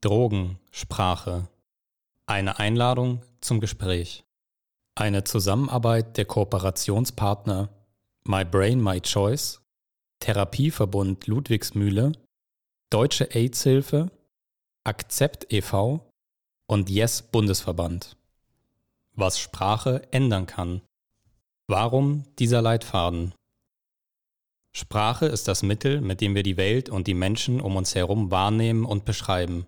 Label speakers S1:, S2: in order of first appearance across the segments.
S1: Drogensprache. Eine Einladung zum Gespräch. Eine Zusammenarbeit der Kooperationspartner My Brain, My Choice, Therapieverbund Ludwigsmühle, Deutsche AIDS-Hilfe, Akzept e.V. und Yes Bundesverband. Was Sprache ändern kann. Warum dieser Leitfaden? Sprache ist das Mittel, mit dem wir die Welt und die Menschen um uns herum wahrnehmen und beschreiben.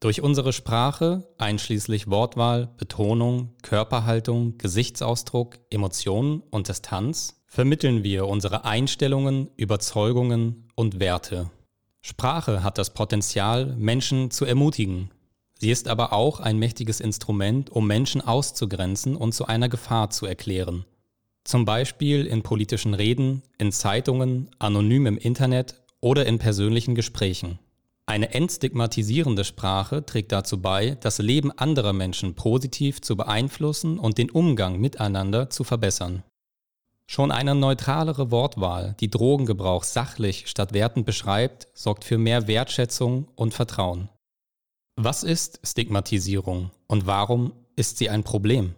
S1: Durch unsere Sprache, einschließlich Wortwahl, Betonung, Körperhaltung, Gesichtsausdruck, Emotionen und Distanz, vermitteln wir unsere Einstellungen, Überzeugungen und Werte. Sprache hat das Potenzial, Menschen zu ermutigen. Sie ist aber auch ein mächtiges Instrument, um Menschen auszugrenzen und zu einer Gefahr zu erklären. Zum Beispiel in politischen Reden, in Zeitungen, anonym im Internet oder in persönlichen Gesprächen. Eine entstigmatisierende Sprache trägt dazu bei, das Leben anderer Menschen positiv zu beeinflussen und den Umgang miteinander zu verbessern. Schon eine neutralere Wortwahl, die Drogengebrauch sachlich statt wertend beschreibt, sorgt für mehr Wertschätzung und Vertrauen. Was ist Stigmatisierung und warum ist sie ein Problem?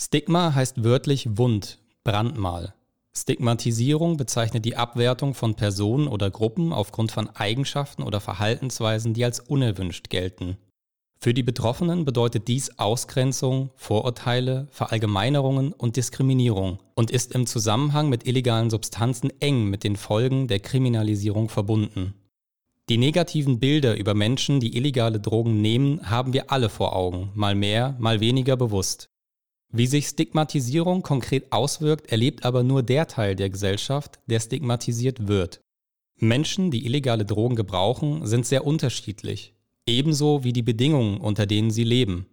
S1: Stigma heißt wörtlich Wund, Brandmal. Stigmatisierung bezeichnet die Abwertung von Personen oder Gruppen aufgrund von Eigenschaften oder Verhaltensweisen, die als unerwünscht gelten. Für die Betroffenen bedeutet dies Ausgrenzung, Vorurteile, Verallgemeinerungen und Diskriminierung und ist im Zusammenhang mit illegalen Substanzen eng mit den Folgen der Kriminalisierung verbunden. Die negativen Bilder über Menschen, die illegale Drogen nehmen, haben wir alle vor Augen, mal mehr, mal weniger bewusst. Wie sich Stigmatisierung konkret auswirkt, erlebt aber nur der Teil der Gesellschaft, der stigmatisiert wird. Menschen, die illegale Drogen gebrauchen, sind sehr unterschiedlich, ebenso wie die Bedingungen, unter denen sie leben.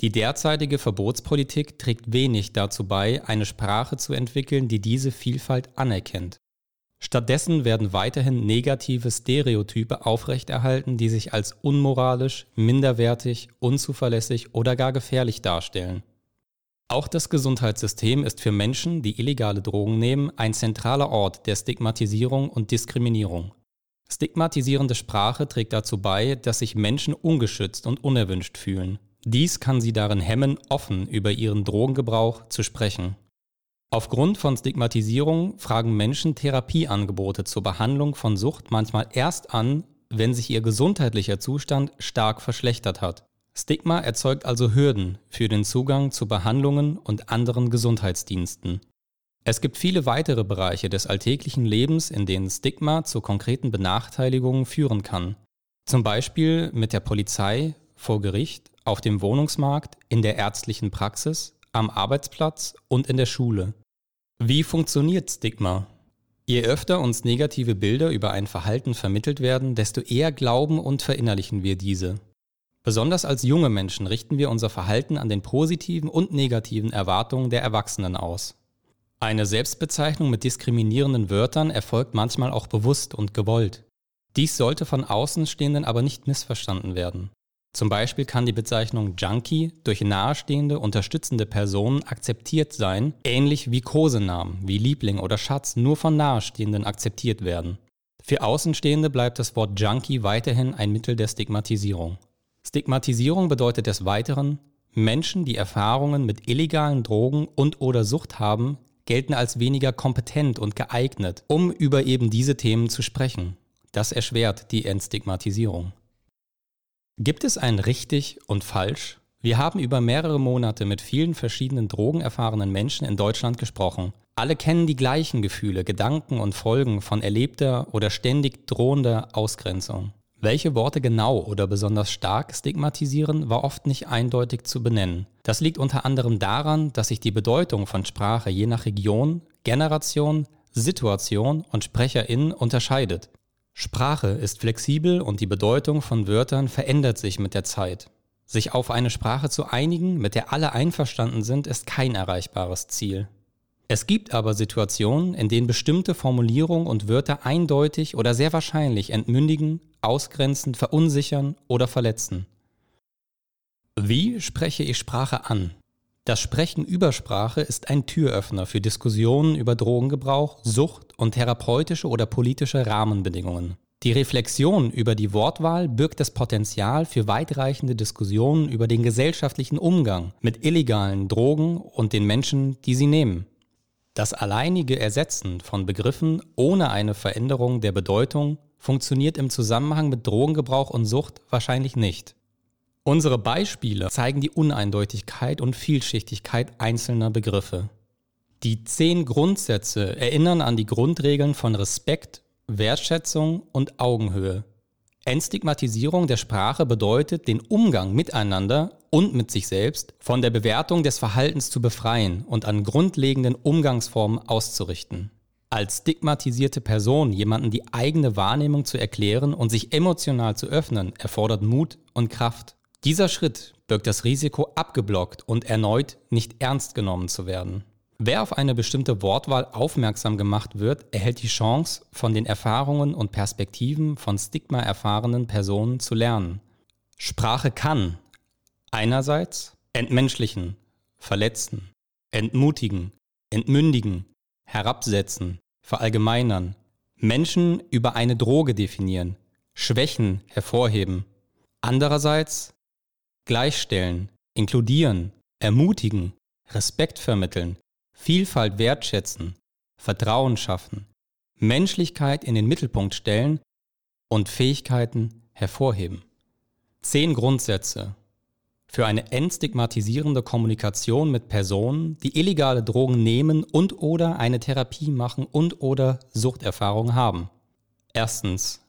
S1: Die derzeitige Verbotspolitik trägt wenig dazu bei, eine Sprache zu entwickeln, die diese Vielfalt anerkennt. Stattdessen werden weiterhin negative Stereotype aufrechterhalten, die sich als unmoralisch, minderwertig, unzuverlässig oder gar gefährlich darstellen. Auch das Gesundheitssystem ist für Menschen, die illegale Drogen nehmen, ein zentraler Ort der Stigmatisierung und Diskriminierung. Stigmatisierende Sprache trägt dazu bei, dass sich Menschen ungeschützt und unerwünscht fühlen. Dies kann sie darin hemmen, offen über ihren Drogengebrauch zu sprechen. Aufgrund von Stigmatisierung fragen Menschen Therapieangebote zur Behandlung von Sucht manchmal erst an, wenn sich ihr gesundheitlicher Zustand stark verschlechtert hat. Stigma erzeugt also Hürden für den Zugang zu Behandlungen und anderen Gesundheitsdiensten. Es gibt viele weitere Bereiche des alltäglichen Lebens, in denen Stigma zu konkreten Benachteiligungen führen kann. Zum Beispiel mit der Polizei, vor Gericht, auf dem Wohnungsmarkt, in der ärztlichen Praxis, am Arbeitsplatz und in der Schule. Wie funktioniert Stigma? Je öfter uns negative Bilder über ein Verhalten vermittelt werden, desto eher glauben und verinnerlichen wir diese. Besonders als junge Menschen richten wir unser Verhalten an den positiven und negativen Erwartungen der Erwachsenen aus. Eine Selbstbezeichnung mit diskriminierenden Wörtern erfolgt manchmal auch bewusst und gewollt. Dies sollte von Außenstehenden aber nicht missverstanden werden. Zum Beispiel kann die Bezeichnung Junkie durch nahestehende, unterstützende Personen akzeptiert sein, ähnlich wie Kosenamen wie Liebling oder Schatz nur von Nahestehenden akzeptiert werden. Für Außenstehende bleibt das Wort Junkie weiterhin ein Mittel der Stigmatisierung. Stigmatisierung bedeutet des Weiteren, Menschen, die Erfahrungen mit illegalen Drogen und/oder Sucht haben, gelten als weniger kompetent und geeignet, um über eben diese Themen zu sprechen. Das erschwert die Entstigmatisierung. Gibt es ein richtig und falsch? Wir haben über mehrere Monate mit vielen verschiedenen drogenerfahrenen Menschen in Deutschland gesprochen. Alle kennen die gleichen Gefühle, Gedanken und Folgen von erlebter oder ständig drohender Ausgrenzung. Welche Worte genau oder besonders stark stigmatisieren, war oft nicht eindeutig zu benennen. Das liegt unter anderem daran, dass sich die Bedeutung von Sprache je nach Region, Generation, Situation und Sprecherin unterscheidet. Sprache ist flexibel und die Bedeutung von Wörtern verändert sich mit der Zeit. Sich auf eine Sprache zu einigen, mit der alle einverstanden sind, ist kein erreichbares Ziel. Es gibt aber Situationen, in denen bestimmte Formulierungen und Wörter eindeutig oder sehr wahrscheinlich entmündigen, ausgrenzen, verunsichern oder verletzen. Wie spreche ich Sprache an? Das Sprechen über Sprache ist ein Türöffner für Diskussionen über Drogengebrauch, Sucht und therapeutische oder politische Rahmenbedingungen. Die Reflexion über die Wortwahl birgt das Potenzial für weitreichende Diskussionen über den gesellschaftlichen Umgang mit illegalen Drogen und den Menschen, die sie nehmen. Das alleinige Ersetzen von Begriffen ohne eine Veränderung der Bedeutung funktioniert im Zusammenhang mit Drogengebrauch und Sucht wahrscheinlich nicht. Unsere Beispiele zeigen die Uneindeutigkeit und Vielschichtigkeit einzelner Begriffe. Die zehn Grundsätze erinnern an die Grundregeln von Respekt, Wertschätzung und Augenhöhe. Entstigmatisierung der Sprache bedeutet, den Umgang miteinander und mit sich selbst von der Bewertung des Verhaltens zu befreien und an grundlegenden Umgangsformen auszurichten. Als stigmatisierte Person jemanden die eigene Wahrnehmung zu erklären und sich emotional zu öffnen, erfordert Mut und Kraft. Dieser Schritt birgt das Risiko, abgeblockt und erneut nicht ernst genommen zu werden. Wer auf eine bestimmte Wortwahl aufmerksam gemacht wird, erhält die Chance, von den Erfahrungen und Perspektiven von Stigma erfahrenen Personen zu lernen. Sprache kann einerseits entmenschlichen, verletzen, entmutigen, entmündigen, herabsetzen, verallgemeinern, Menschen über eine Droge definieren, Schwächen hervorheben. Andererseits gleichstellen, inkludieren, ermutigen, Respekt vermitteln, Vielfalt wertschätzen, Vertrauen schaffen, Menschlichkeit in den Mittelpunkt stellen und Fähigkeiten hervorheben. Zehn Grundsätze für eine entstigmatisierende Kommunikation mit Personen, die illegale Drogen nehmen und oder eine Therapie machen und oder Suchterfahrung haben. Erstens.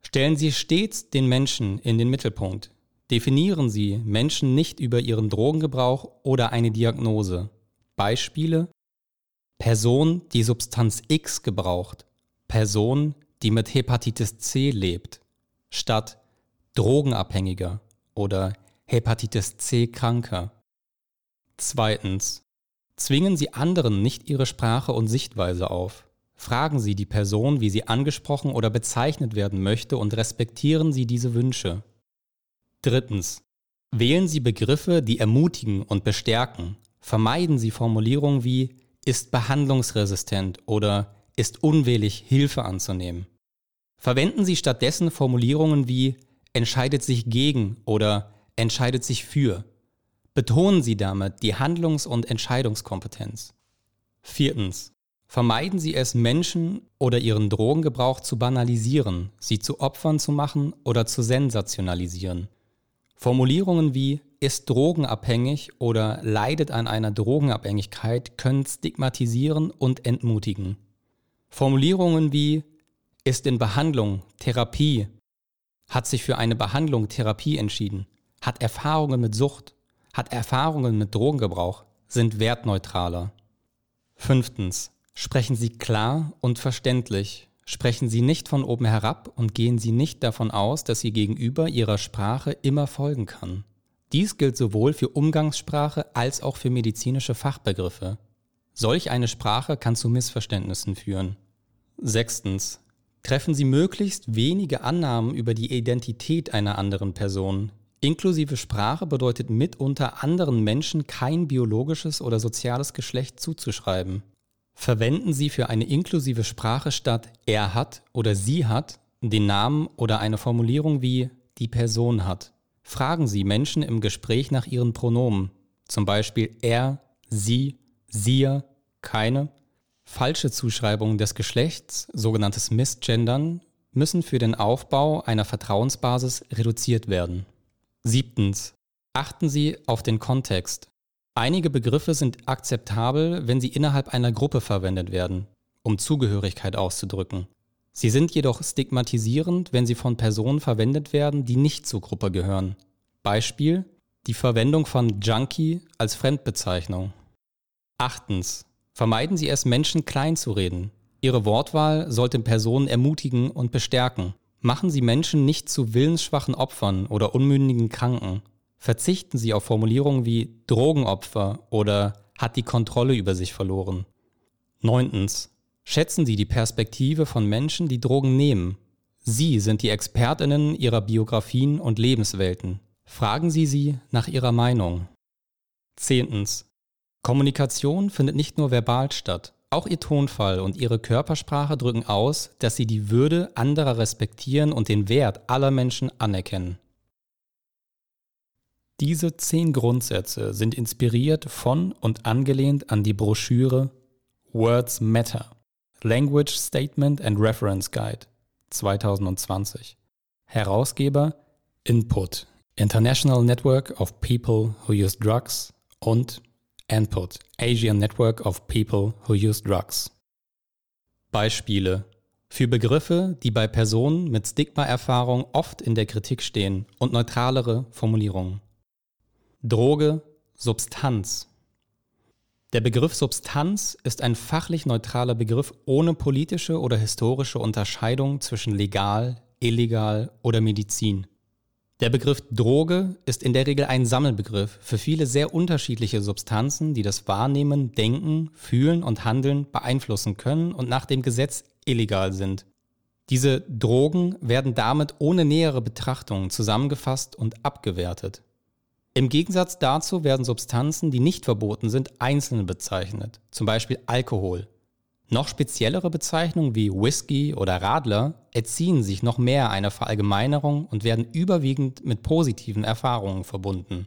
S1: Stellen Sie stets den Menschen in den Mittelpunkt. Definieren Sie Menschen nicht über ihren Drogengebrauch oder eine Diagnose. Beispiele Person, die Substanz X gebraucht, Person, die mit Hepatitis C lebt, statt Drogenabhängiger oder Hepatitis C Kranker. Zweitens. Zwingen Sie anderen nicht Ihre Sprache und Sichtweise auf. Fragen Sie die Person, wie sie angesprochen oder bezeichnet werden möchte und respektieren Sie diese Wünsche. Drittens. Wählen Sie Begriffe, die ermutigen und bestärken, Vermeiden Sie Formulierungen wie ist behandlungsresistent oder ist unwillig, Hilfe anzunehmen. Verwenden Sie stattdessen Formulierungen wie entscheidet sich gegen oder entscheidet sich für. Betonen Sie damit die Handlungs- und Entscheidungskompetenz. Viertens. Vermeiden Sie es, Menschen oder ihren Drogengebrauch zu banalisieren, sie zu Opfern zu machen oder zu sensationalisieren. Formulierungen wie ist drogenabhängig oder leidet an einer Drogenabhängigkeit können stigmatisieren und entmutigen. Formulierungen wie ist in Behandlung, Therapie, hat sich für eine Behandlung, Therapie entschieden, hat Erfahrungen mit Sucht, hat Erfahrungen mit Drogengebrauch, sind wertneutraler. Fünftens. Sprechen Sie klar und verständlich Sprechen Sie nicht von oben herab und gehen Sie nicht davon aus, dass Ihr Gegenüber Ihrer Sprache immer folgen kann. Dies gilt sowohl für Umgangssprache als auch für medizinische Fachbegriffe. Solch eine Sprache kann zu Missverständnissen führen. Sechstens. Treffen Sie möglichst wenige Annahmen über die Identität einer anderen Person. Inklusive Sprache bedeutet mitunter anderen Menschen kein biologisches oder soziales Geschlecht zuzuschreiben. Verwenden Sie für eine inklusive Sprache statt er hat oder sie hat den Namen oder eine Formulierung wie die Person hat. Fragen Sie Menschen im Gespräch nach ihren Pronomen, zum Beispiel er, sie, sie, keine. Falsche Zuschreibungen des Geschlechts, sogenanntes Missgendern, müssen für den Aufbau einer Vertrauensbasis reduziert werden. Siebtens. Achten Sie auf den Kontext. Einige Begriffe sind akzeptabel, wenn sie innerhalb einer Gruppe verwendet werden, um Zugehörigkeit auszudrücken. Sie sind jedoch stigmatisierend, wenn sie von Personen verwendet werden, die nicht zur Gruppe gehören. Beispiel die Verwendung von Junkie als Fremdbezeichnung. Achtens. Vermeiden Sie es, Menschen klein zu reden. Ihre Wortwahl sollte Personen ermutigen und bestärken. Machen Sie Menschen nicht zu willensschwachen Opfern oder unmündigen Kranken. Verzichten Sie auf Formulierungen wie Drogenopfer oder hat die Kontrolle über sich verloren. Neuntens. Schätzen Sie die Perspektive von Menschen, die Drogen nehmen. Sie sind die Expertinnen ihrer Biografien und Lebenswelten. Fragen Sie sie nach ihrer Meinung. Zehntens. Kommunikation findet nicht nur verbal statt. Auch ihr Tonfall und ihre Körpersprache drücken aus, dass sie die Würde anderer respektieren und den Wert aller Menschen anerkennen. Diese zehn Grundsätze sind inspiriert von und angelehnt an die Broschüre Words Matter Language Statement and Reference Guide 2020. Herausgeber Input International Network of People Who Use Drugs und Input Asian Network of People Who Use Drugs. Beispiele für Begriffe, die bei Personen mit Stigma-Erfahrung oft in der Kritik stehen und neutralere Formulierungen. Droge, Substanz. Der Begriff Substanz ist ein fachlich neutraler Begriff ohne politische oder historische Unterscheidung zwischen legal, illegal oder Medizin. Der Begriff Droge ist in der Regel ein Sammelbegriff für viele sehr unterschiedliche Substanzen, die das Wahrnehmen, Denken, Fühlen und Handeln beeinflussen können und nach dem Gesetz illegal sind. Diese Drogen werden damit ohne nähere Betrachtung zusammengefasst und abgewertet. Im Gegensatz dazu werden Substanzen, die nicht verboten sind, einzeln bezeichnet, zum Beispiel Alkohol. Noch speziellere Bezeichnungen wie Whisky oder Radler erziehen sich noch mehr einer Verallgemeinerung und werden überwiegend mit positiven Erfahrungen verbunden.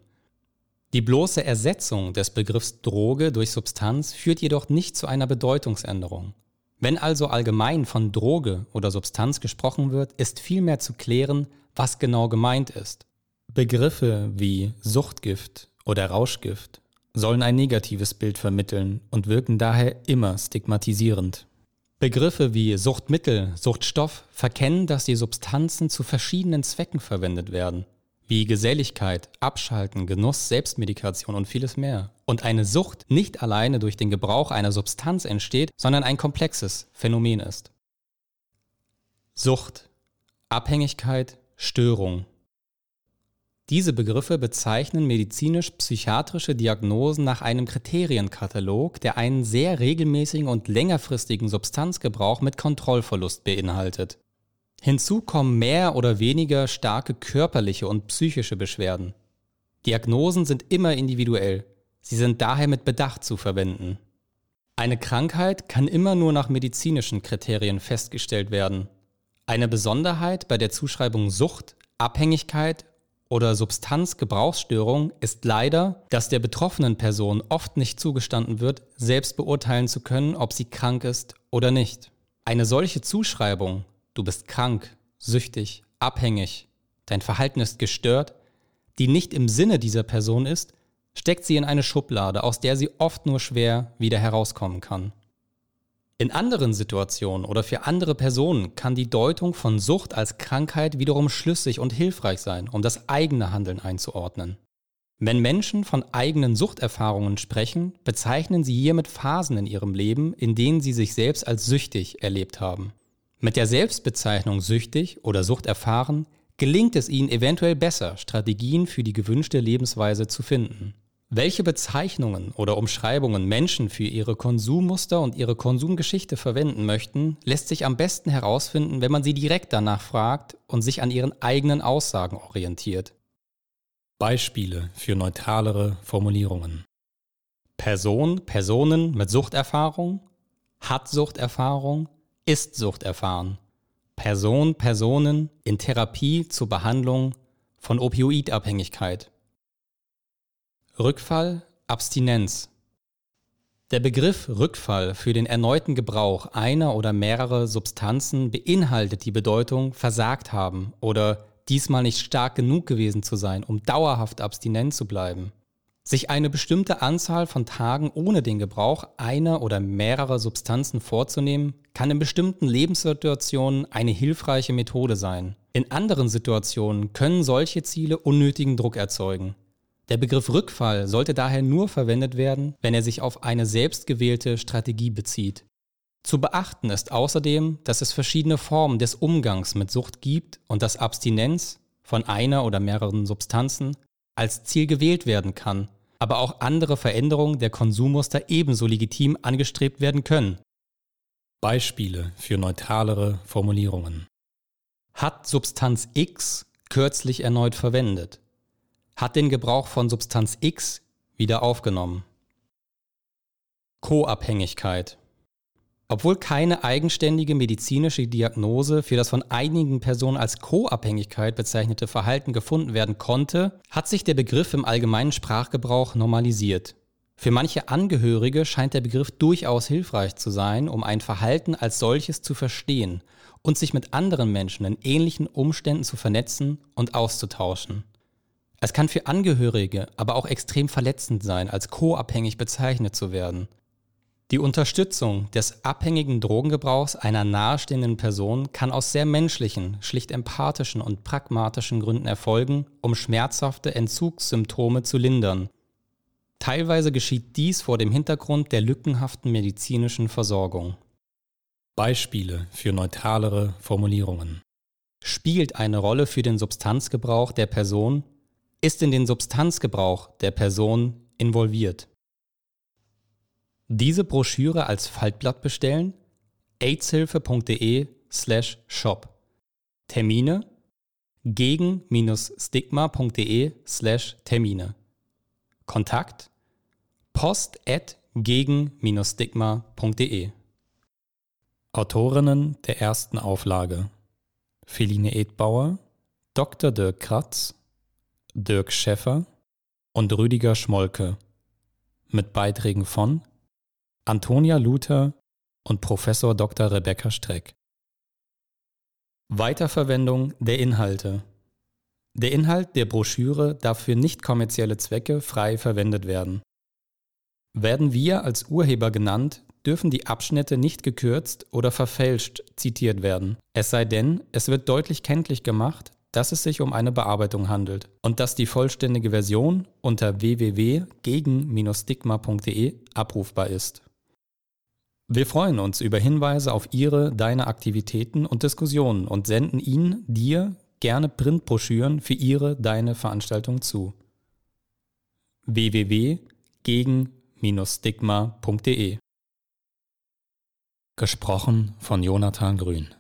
S1: Die bloße Ersetzung des Begriffs Droge durch Substanz führt jedoch nicht zu einer Bedeutungsänderung. Wenn also allgemein von Droge oder Substanz gesprochen wird, ist vielmehr zu klären, was genau gemeint ist. Begriffe wie Suchtgift oder Rauschgift sollen ein negatives Bild vermitteln und wirken daher immer stigmatisierend. Begriffe wie Suchtmittel, Suchtstoff verkennen, dass die Substanzen zu verschiedenen Zwecken verwendet werden, wie Geselligkeit, Abschalten, Genuss, Selbstmedikation und vieles mehr. Und eine Sucht nicht alleine durch den Gebrauch einer Substanz entsteht, sondern ein komplexes Phänomen ist. Sucht, Abhängigkeit, Störung, diese Begriffe bezeichnen medizinisch-psychiatrische Diagnosen nach einem Kriterienkatalog, der einen sehr regelmäßigen und längerfristigen Substanzgebrauch mit Kontrollverlust beinhaltet. Hinzu kommen mehr oder weniger starke körperliche und psychische Beschwerden. Diagnosen sind immer individuell, sie sind daher mit Bedacht zu verwenden. Eine Krankheit kann immer nur nach medizinischen Kriterien festgestellt werden. Eine Besonderheit bei der Zuschreibung Sucht, Abhängigkeit oder Substanzgebrauchsstörung ist leider, dass der betroffenen Person oft nicht zugestanden wird, selbst beurteilen zu können, ob sie krank ist oder nicht. Eine solche Zuschreibung, du bist krank, süchtig, abhängig, dein Verhalten ist gestört, die nicht im Sinne dieser Person ist, steckt sie in eine Schublade, aus der sie oft nur schwer wieder herauskommen kann. In anderen Situationen oder für andere Personen kann die Deutung von Sucht als Krankheit wiederum schlüssig und hilfreich sein, um das eigene Handeln einzuordnen. Wenn Menschen von eigenen Suchterfahrungen sprechen, bezeichnen sie hiermit Phasen in ihrem Leben, in denen sie sich selbst als süchtig erlebt haben. Mit der Selbstbezeichnung süchtig oder suchterfahren gelingt es ihnen eventuell besser, Strategien für die gewünschte Lebensweise zu finden. Welche Bezeichnungen oder Umschreibungen Menschen für ihre Konsummuster und ihre Konsumgeschichte verwenden möchten, lässt sich am besten herausfinden, wenn man sie direkt danach fragt und sich an ihren eigenen Aussagen orientiert. Beispiele für neutralere Formulierungen. Person, Personen mit Suchterfahrung, hat Suchterfahrung, ist Suchterfahren. Person, Personen in Therapie zur Behandlung von Opioidabhängigkeit. Rückfall, Abstinenz. Der Begriff Rückfall für den erneuten Gebrauch einer oder mehrerer Substanzen beinhaltet die Bedeutung versagt haben oder diesmal nicht stark genug gewesen zu sein, um dauerhaft abstinent zu bleiben. Sich eine bestimmte Anzahl von Tagen ohne den Gebrauch einer oder mehrerer Substanzen vorzunehmen, kann in bestimmten Lebenssituationen eine hilfreiche Methode sein. In anderen Situationen können solche Ziele unnötigen Druck erzeugen. Der Begriff Rückfall sollte daher nur verwendet werden, wenn er sich auf eine selbstgewählte Strategie bezieht. Zu beachten ist außerdem, dass es verschiedene Formen des Umgangs mit Sucht gibt und dass Abstinenz von einer oder mehreren Substanzen als Ziel gewählt werden kann, aber auch andere Veränderungen der Konsummuster ebenso legitim angestrebt werden können. Beispiele für neutralere Formulierungen. Hat Substanz X kürzlich erneut verwendet? Hat den Gebrauch von Substanz X wieder aufgenommen. Co-Abhängigkeit. Obwohl keine eigenständige medizinische Diagnose für das von einigen Personen als Co-Abhängigkeit bezeichnete Verhalten gefunden werden konnte, hat sich der Begriff im allgemeinen Sprachgebrauch normalisiert. Für manche Angehörige scheint der Begriff durchaus hilfreich zu sein, um ein Verhalten als solches zu verstehen und sich mit anderen Menschen in ähnlichen Umständen zu vernetzen und auszutauschen. Es kann für Angehörige aber auch extrem verletzend sein, als co-abhängig bezeichnet zu werden. Die Unterstützung des abhängigen Drogengebrauchs einer nahestehenden Person kann aus sehr menschlichen, schlicht empathischen und pragmatischen Gründen erfolgen, um schmerzhafte Entzugssymptome zu lindern. Teilweise geschieht dies vor dem Hintergrund der lückenhaften medizinischen Versorgung. Beispiele für neutralere Formulierungen. Spielt eine Rolle für den Substanzgebrauch der Person, ist in den Substanzgebrauch der Person involviert. Diese Broschüre als Faltblatt bestellen? aidshilfe.de slash shop. Termine gegen-stigma.de slash Termine. Kontakt post at gegen-stigma.de Autorinnen der ersten Auflage Feline Edbauer, Dr. Dirk Kratz, Dirk Schäffer und Rüdiger Schmolke mit Beiträgen von Antonia Luther und Professor Dr. Rebecca Streck. Weiterverwendung der Inhalte. Der Inhalt der Broschüre darf für nicht kommerzielle Zwecke frei verwendet werden. Werden wir als Urheber genannt, dürfen die Abschnitte nicht gekürzt oder verfälscht zitiert werden, es sei denn, es wird deutlich kenntlich gemacht, dass es sich um eine Bearbeitung handelt und dass die vollständige Version unter www.gegen-stigma.de abrufbar ist. Wir freuen uns über Hinweise auf Ihre, deine Aktivitäten und Diskussionen und senden Ihnen, dir, gerne Printbroschüren für Ihre, deine Veranstaltung zu. www.gegen-stigma.de Gesprochen von Jonathan Grün